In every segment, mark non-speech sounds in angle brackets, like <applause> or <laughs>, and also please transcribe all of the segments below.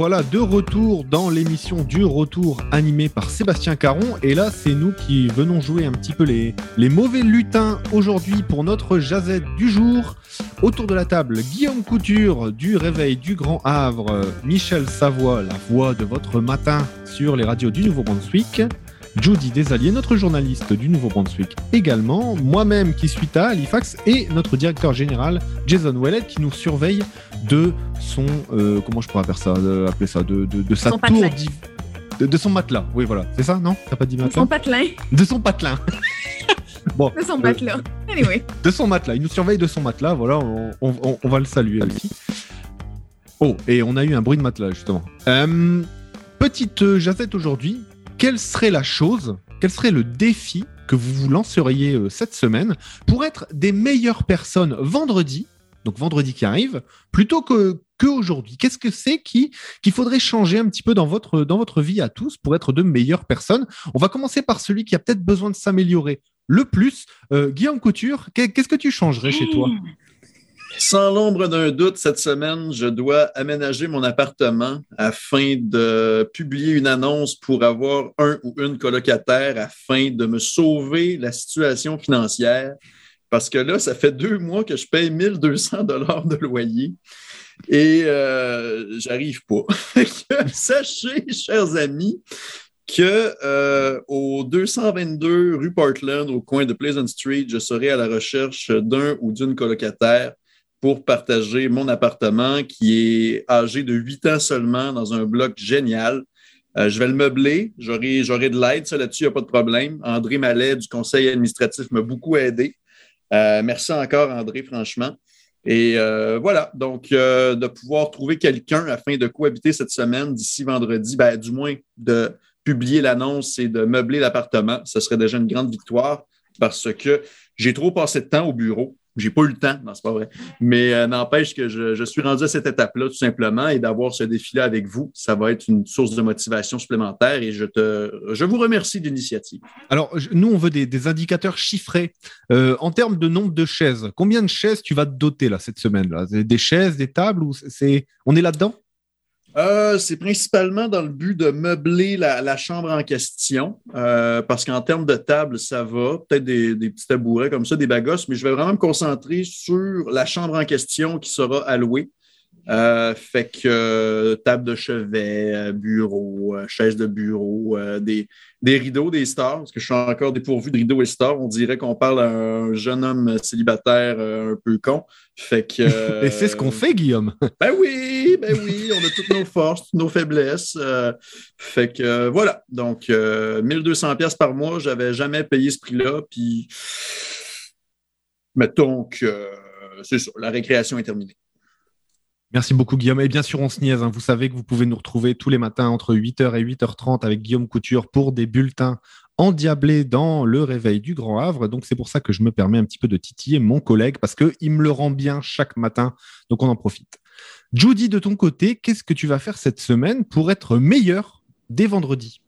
voilà de retour dans l'émission du retour animé par Sébastien Caron. Et là, c'est nous qui venons jouer un petit peu les, les mauvais lutins aujourd'hui pour notre jazette du jour. Autour de la table, Guillaume Couture du Réveil du Grand Havre, Michel Savoie, la voix de votre matin sur les radios du Nouveau-Brunswick. Judy Desalliers, notre journaliste du Nouveau-Brunswick également, moi-même qui suis à Halifax et notre directeur général Jason Wellet qui nous surveille de son euh, comment je pourrais appeler ça, de, appeler ça, de, de, de sa Son tour de, de son matelas. Oui, voilà, c'est ça, non? T'as pas dit matelas Son patelin, De son patelin. <laughs> bon, de son euh, matelas. Anyway. de son matelas. Il nous surveille de son matelas. Voilà, on, on- on- on va le saluer aussi. Oh, et on a eu un bruit de matelas justement. Euh, petite euh, jazette aujourd'hui. Quelle serait la chose, quel serait le défi que vous vous lanceriez euh, cette semaine pour être des meilleures personnes vendredi, donc vendredi qui arrive, plutôt que qu'aujourd'hui Qu'est-ce que c'est qui qu'il faudrait changer un petit peu dans votre dans votre vie à tous pour être de meilleures personnes? On va commencer par celui qui a peut-être besoin de s'améliorer le plus. Euh, Guillaume Couture, qu'est- qu'est-ce que tu changerais chez toi? Sans l'ombre d'un doute, cette semaine, je dois aménager mon appartement afin de publier une annonce pour avoir un ou une colocataire afin de me sauver la situation financière. Parce que là, ça fait deux mois que je paye 1200 dollars de loyer et euh, j'arrive pas. <laughs> Sachez, chers amis, que euh, au 222 rue Portland, au coin de Pleasant Street, je serai à la recherche d'un ou d'une colocataire pour partager mon appartement qui est âgé de 8 ans seulement dans un bloc génial. Euh, je vais le meubler, j'aurai, j'aurai de l'aide, ça là-dessus, il n'y a pas de problème. André Mallet du conseil administratif m'a beaucoup aidé. Euh, merci encore, André, franchement. Et euh, voilà, donc de pouvoir trouver quelqu'un afin de cohabiter cette semaine d'ici vendredi, ben, du moins de publier l'annonce et de meubler l'appartement, ce serait déjà une grande victoire parce que j'ai trop passé de temps au bureau. J'ai pas eu le temps, non, c'est pas vrai. Mais euh, n'empêche que je, suis rendu à cette étape-là, tout simplement, et d'avoir ce défi-là avec vous, ça va être une source de motivation supplémentaire et je te je vous remercie de l'initiative. Alors, nous, on veut des, indicateurs chiffrés. Euh, en termes de nombre de chaises, combien de chaises tu vas te doter là, cette semaine-là? Des- Des chaises, des tables ou c'est... On est là-dedans? Euh, c'est principalement dans le but de meubler la, chambre en question, euh, parce qu'en termes de table, ça va, peut-être des, des petits tabourets comme ça, des bagosses, mais je vais vraiment me concentrer sur la chambre en question qui sera allouée. Euh, fait que euh, table de chevet, euh, bureau, euh, chaise de bureau, des, des rideaux, des stars, parce que je suis encore dépourvu de rideaux et stars. On dirait qu'on parle à un jeune homme célibataire un peu con. Fait que. <laughs> Et c'est ce qu'on fait, Guillaume. <laughs> ben oui, ben oui, on a toutes nos forces, toutes nos faiblesses. fait que voilà. Donc, euh, 1200 pièces par mois, j'avais jamais payé ce prix-là. Puis, mettons que c'est ça, la récréation est terminée. Merci beaucoup, Guillaume. Et bien sûr, on se niaise. hein. Vous savez que vous pouvez nous retrouver tous les matins entre 8h et 8h30 avec Guillaume Couture pour des bulletins endiablés dans le réveil du Grand Havre. Donc, c'est pour ça que je me permets un petit peu de titiller mon collègue parce qu'il me le rend bien chaque matin. Donc, on en profite. Judy, de ton côté, qu'est-ce que tu vas faire cette semaine pour être meilleur dès vendredi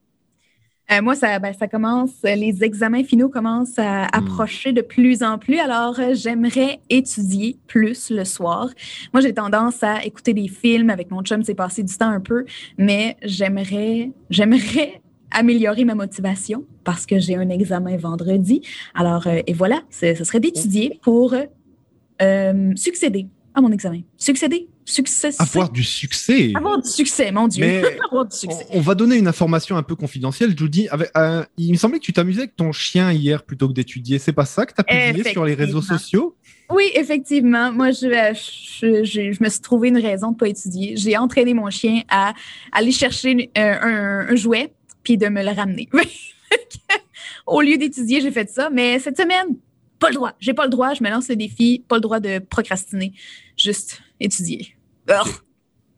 Euh, moi, ça, ben, ça commence, euh, les examens finaux commencent à approcher de plus en plus. Alors, euh, j'aimerais étudier plus le soir. Moi, j'ai tendance à écouter des films avec mon chum, c'est passer du temps un peu, mais j'aimerais, j'aimerais améliorer ma motivation parce que j'ai un examen vendredi. Alors, euh, et voilà, ce serait d'étudier pour euh, succéder à mon examen. Succéder, succès. Avoir du succès. Avoir du succès, mon Dieu. Mais <laughs> Avoir du succès. On, on va donner une information un peu confidentielle, Judy. Avec, euh, il me semblait que tu t'amusais avec ton chien hier plutôt que d'étudier. C'est pas ça que tu as publié sur les réseaux sociaux? Oui, effectivement. Moi, je, euh, je, je- je me suis trouvé une raison de ne pas étudier. J'ai entraîné mon chien à aller chercher euh, un, un jouet puis de me le ramener. <laughs> Au lieu d'étudier, j'ai fait ça. Mais cette semaine, pas le droit. J'ai pas le droit. Je me lance le défi. Pas le droit de procrastiner. Juste étudier.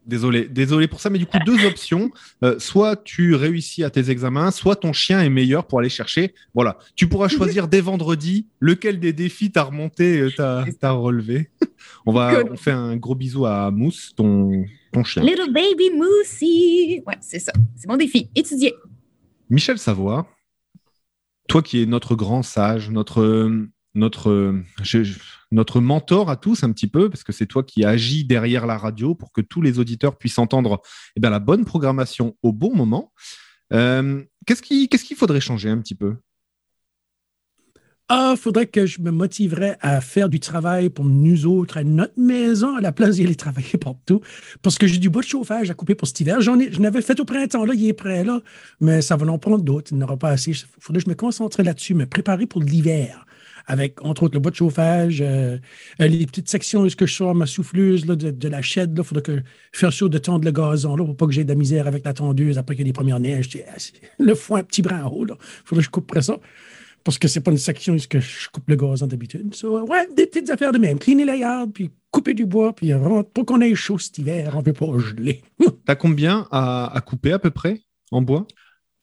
Désolé, désolé pour ça, mais du coup, deux options. Euh, soit tu réussis à tes examens, soit ton chien est meilleur pour aller chercher. Voilà, tu pourras choisir dès vendredi lequel des défis t'as remonté, euh, t'as relevé. On va, on fait un gros bisou à Mousse, ton, ton chien. Little baby Moosey. Ouais, c'est ça. C'est mon défi. Étudier. Michel Savoie, toi qui es notre grand sage, notre, notre, notre mentor à tous un petit peu, parce que c'est toi qui agis derrière la radio pour que tous les auditeurs puissent entendre eh bien, la bonne programmation au bon moment. Euh, qu'est-ce qu'il faudrait changer un petit peu? Ah, faudrait que je me motiverais à faire du travail pour nous autres, à notre maison, à la place d'y aller travailler <laughs> partout. Parce que j'ai du bois de chauffage à couper pour cet hiver. J'en ai, je n'avais fait au printemps, là, il est prêt, là. Mais ça va en prendre d'autres. Il n'y aura pas assez. Il faudrait que je me concentre là-dessus, me préparer pour l'hiver. Avec, entre autres, le bois de chauffage, euh, euh, les petites sections, que je sors ma souffleuse là, de, la chaîne, il faudrait que je fasse sûr de tendre le gazon, là, pour pas que j'ai de la misère avec la tondeuse après qu'il y ait des premières neiges. <laughs> Le foin, petit brin en haut, là. faudrait que je coupe ça parce que c'est pas une section où je coupe le gazon d'habitude. Ouais, des petites affaires de même. Cleaner la yard, puis couper du bois, puis pour qu'on ait chaud cet hiver, on ne veut pas geler. <laughs> T'as combien à, couper à peu près en bois?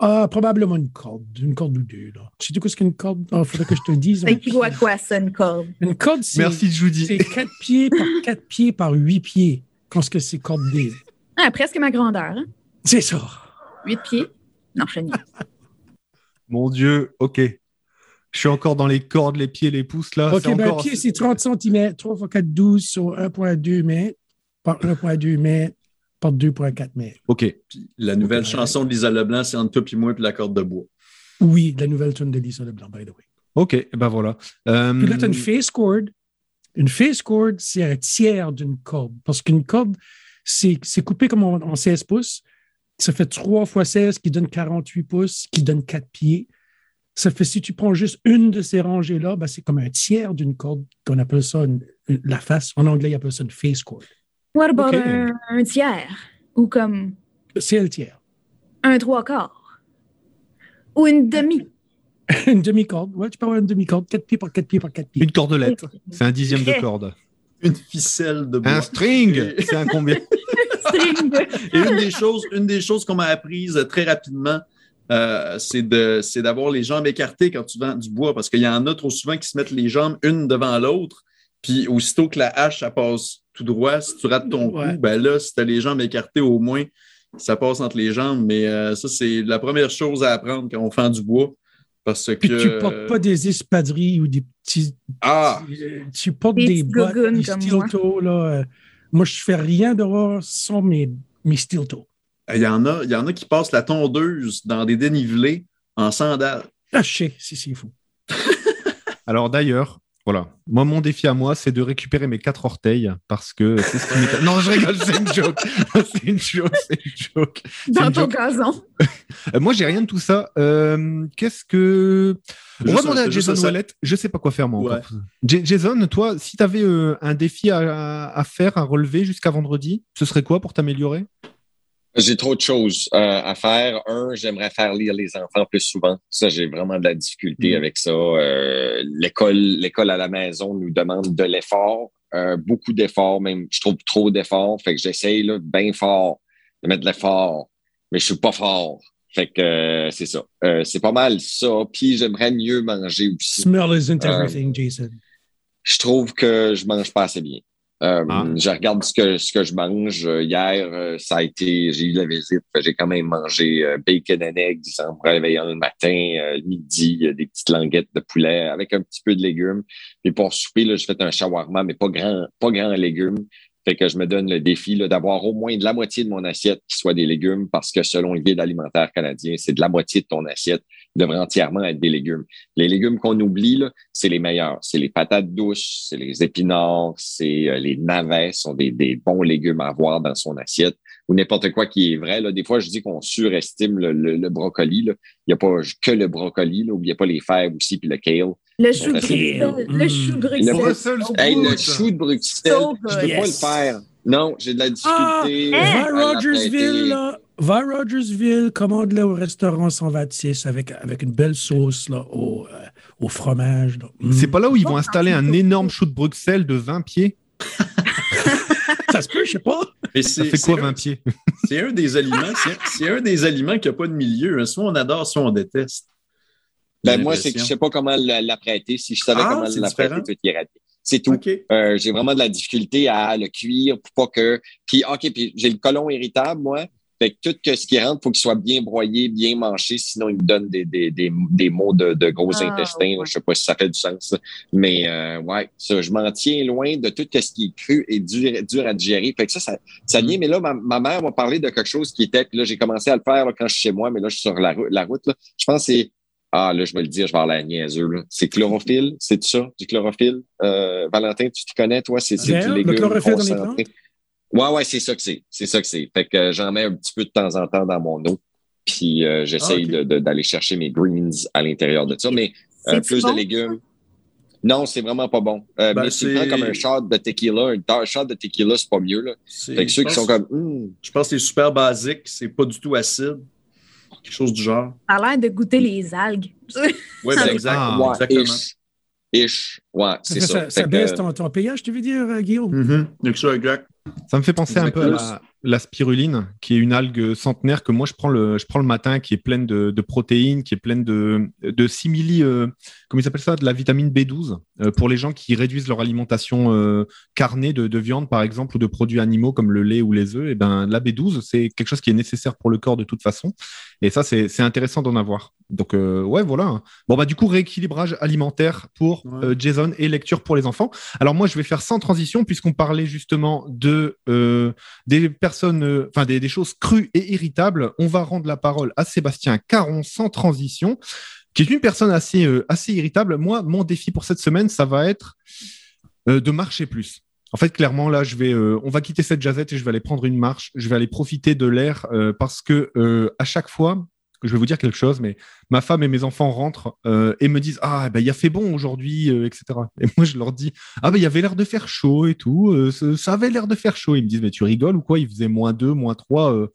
Ah, probablement une corde, une corde ou deux. Là. Tu sais quoi ce qu'une corde? Il faudrait que je te dise. <laughs> Ça équivaut à quoi, ça, une corde? Une corde, c'est. Merci, Judy. C'est 4 pieds par <laughs> 4 pieds par 8 pieds. Quand ce que c'est corde des. Ah, presque ma grandeur. Hein? C'est ça. 8 pieds? Non, je <laughs> Mon Dieu, OK. Je suis encore dans les cordes, les pieds, les pouces là. OK, ben, pied, c'est 30 cm, 3 x 4, 12 sur 1,2 mètres par 1,2 mètres par 2,4 mètres. OK. la nouvelle chanson de Lisa Leblanc, c'est entre toi et moi puis la corde de bois. Oui, la nouvelle tune de Lisa Leblanc, by the way. OK, ben voilà. Euh... Puis là, tu as une face cord. Une face cord, c'est un tiers d'une corde. Parce qu'une corde, c'est coupé comme en 16 pouces. Ça fait 3 fois 16 qui donne 48 pouces, qui donne 4 pieds. Ça fait, si tu prends juste une de ces rangées-là, ben, c'est comme un tiers d'une corde qu'on appelle ça la face. En anglais, ils appellent ça une face cord. What about un, tiers? Ou comme. C'est le tiers. Un trois quarts? Ou une demi? <laughs> une demi-corde. Ouais, tu peux avoir une demi-corde, quatre pieds par quatre pieds par quatre pieds. Une cordelette. C'est un dixième de corde. Une ficelle de bois. Un string. C'est un combien? string. <laughs> <laughs> Et une des choses, une des choses qu'on m'a apprises très rapidement, euh, c'est d'avoir les jambes écartées quand tu vends du bois, parce qu'il y en a trop souvent qui se mettent les jambes une devant l'autre, puis aussitôt que la hache, ça passe tout droit, si tu rates ton coup, ben là, si tu as les jambes écartées, au moins, ça passe entre les jambes. Mais euh, ça, c'est la première chose à apprendre quand on fait du bois. Parce que. Puis tu portes pas des espadrilles ou des petits. Ah! Tu portes des, bottes, des steel toe, là. Euh, moi, je fais rien dehors sans mes, mes steel toe. Il y, en a, il y en a qui passent la tondeuse dans des dénivelés en sandales. Ah, je sais, c'est fou. <laughs> Alors d'ailleurs, voilà. Moi, mon défi à moi, c'est de récupérer mes quatre orteils parce que c'est ce qui Non, je rigole, <laughs> c'est une joke. c'est une joke, c'est une joke. Dans ton gazon. Euh, moi, j'ai rien de tout ça. Euh, qu'est-ce que. On va demander à Jason Wallet. Je sais pas quoi faire, moi. Jason, toi, si tu avais euh, un défi à, faire, à relever jusqu'à vendredi, ce serait quoi pour t'améliorer? J'ai trop de choses euh, à faire. Un, j'aimerais faire lire les enfants plus souvent. Ça, j'ai vraiment de la difficulté mm. avec ça. Euh, l'école, l'école à la maison nous demande de l'effort, euh, beaucoup d'efforts, même je trouve trop d'efforts. Fait que j'essaye là, bien fort de mettre de l'effort, mais je suis pas fort. Fait que c'est ça. c'est pas mal ça. Puis j'aimerais mieux manger aussi. Smell isn't everything, Jason. Je trouve que je mange pas assez bien. Euh, ah. Je regarde ce que, ce que je mange. Hier, euh, ça a été, j'ai eu la visite. J'ai quand même mangé euh, bacon and eggs en me réveillant le matin, midi, des petites languettes de poulet avec un petit peu de légumes. Et pour souper, là, j'ai fait un shawarma, mais pas grand, pas grand légumes. Fait que je me donne le défi d'avoir au moins de la moitié de mon assiette qui soit des légumes parce que selon le guide alimentaire canadien, c'est de la moitié de ton assiette devrait entièrement être des légumes. Les légumes qu'on oublie, c'est les meilleurs. C'est les patates douces, c'est les épinards, c'est euh, les navets, sont des, des, bons légumes à avoir dans son assiette ou n'importe quoi qui est vrai. Là. Des fois, je dis qu'on surestime le, le, brocoli. Là. Il n'y a pas que le brocoli. N'oubliez pas les fèves aussi, puis le kale. Le chou de Bruxelles. Le chou de Bruxelles. Le, chou de Bruxelles. je ne peux pas le faire. Non, j'ai de la difficulté. Ah, Rogersville, là. Va à Rogersville, commande-le au restaurant 126 avec, avec une belle sauce là, au, euh, au fromage. C'est pas là où ils vont installer un énorme chou de Bruxelles de 20 pieds? <laughs> Ça se peut, je sais pas. ça fait quoi 20 pieds? <laughs> C'est un des aliments, c'est un des aliments qui n'a pas de milieu. Hein. Soit on adore, soit on déteste. Ben moi, c'est que je sais pas comment l'apprêter. Si je savais ah, comment l'apprêter, tout irait C'est tout. Euh, j'ai vraiment de la difficulté à le cuire pour pas que. Puis, OK, puis j'ai le colon irritable, moi. Fait que tout ce qui rentre, il faut qu'il soit bien broyé, bien manché, sinon il me donne des, des, des, des maux de, de gros Ah, intestins. ouais. Je sais pas si ça fait du sens. Mais euh, ouais, ça, je m'en tiens loin de tout ce qui est cru et dur, dur à digérer. Fait que ça, ça, ça vient. Mais là, ma, ma mère m'a parlé de quelque chose qui était, puis là, j'ai commencé à le faire là, quand je suis chez moi, mais là, je suis sur la, la route. Là. Je pense que c'est ah, là, je vais le dire, je vais avoir la niaiseux. là. C'est chlorophylle, c'est ça, du chlorophylle? Euh, Valentin, tu te connais, toi? C'est du le légume chlorophylle dans les concentré. Ouais, ouais, c'est ça que c'est. C'est ça que c'est. Fait que euh, j'en mets un petit peu de temps en temps dans mon eau. Puis euh, j'essaye Ah, d'aller chercher mes greens à l'intérieur de ça. Mais euh, plus bon, de légumes? Non, c'est vraiment pas bon. Euh, Ben, mais tu prends comme un shot de tequila. Un shot de tequila, c'est pas mieux. Là. C'est- Fait que ceux je qui sont pense- comme Je pense que c'est super basique, c'est pas du tout acide. Quelque chose du genre. Ça a l'air de goûter les algues. Oui, ben, <laughs> exact, ah, ouais, exactement. Ish. Ouais, Ça, c'est ça. ça, ça baisse ton, ton pH, tu veux dire, euh, Guillaume? Mhm. Donc, ça, exact. Ça me fait penser un peu à la, la spiruline, qui est une algue centenaire que moi je prends le, je prends le matin, qui est pleine de, de protéines, qui est pleine de, de simili, euh, comment ils appellent ça, de la vitamine B12, euh, pour les gens qui réduisent leur alimentation euh, carnée de, de viande, par exemple, ou de produits animaux comme le lait ou les œufs. Et ben, la B12, c'est quelque chose qui est nécessaire pour le corps de toute façon. Et ça, c'est intéressant d'en avoir. Donc, euh, ouais, voilà. Bon, bah, du coup, rééquilibrage alimentaire pour Ouais. Jason et lecture pour les enfants. Alors, moi, je vais faire sans transition, puisqu'on parlait justement de des personnes, euh, enfin, des, choses crues et irritables. On va rendre la parole à Sébastien Caron sans transition, qui est une personne assez, euh, assez irritable. Moi, mon défi pour cette semaine, ça va être euh, de marcher plus. En fait, clairement, là, je vais, on va quitter cette jazette et je vais aller prendre une marche. Je vais aller profiter de l'air parce que à chaque fois, je vais vous dire quelque chose, mais ma femme et mes enfants rentrent euh, et me disent ah ben il a fait bon aujourd'hui, euh, etc. Et moi je leur dis ah ben il avait l'air de faire chaud et tout, euh, ça, avait l'air de faire chaud. Ils me disent mais tu rigoles ou quoi? Il faisait moins 2, moins 3. Euh,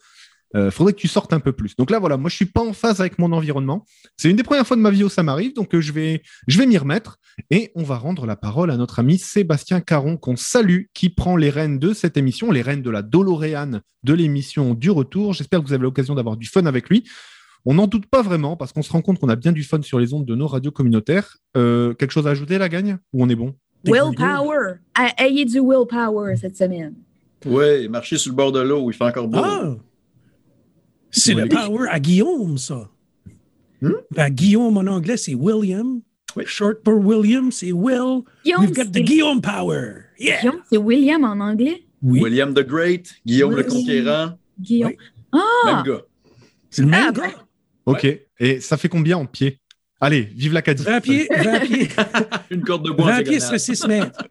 euh, faudrait que tu sortes un peu plus. Donc là voilà, moi je suis pas en phase avec mon environnement. C'est une des premières fois de ma vie où ça m'arrive, donc je vais je vais m'y remettre et on va rendre la parole à notre ami Sébastien Caron qu'on salue, qui prend les rênes de cette émission, les rênes de la Doloréane de l'émission du retour. J'espère que vous avez l'occasion d'avoir du fun avec lui. On n'en doute pas vraiment parce qu'on se rend compte qu'on a bien du fun sur les ondes de nos radios communautaires. Euh, quelque chose à ajouter, la gagne Ou on est bon? Willpower. A- Ayez du willpower cette semaine. Oui, marcher sur le bord de l'eau, il fait encore beau. Ah! C'est Oui. le power à Guillaume, ça. Hmm? Ben, Guillaume en anglais, c'est William. Oui. Short pour William, c'est Will. Guillaume, We've got the c'est- Guillaume power. Yeah! Guillaume, c'est William en anglais? Oui, William the Great, Guillaume le. Conquérant, Guillaume. Oui. Ah! même gars. c'est le même Ah, gars. Ok. Et ça fait combien en pied? Allez, vive l'Acadie. 20 pieds, 20 pieds. <laughs> Une corde de bois en 20 pieds serait 6 mètres.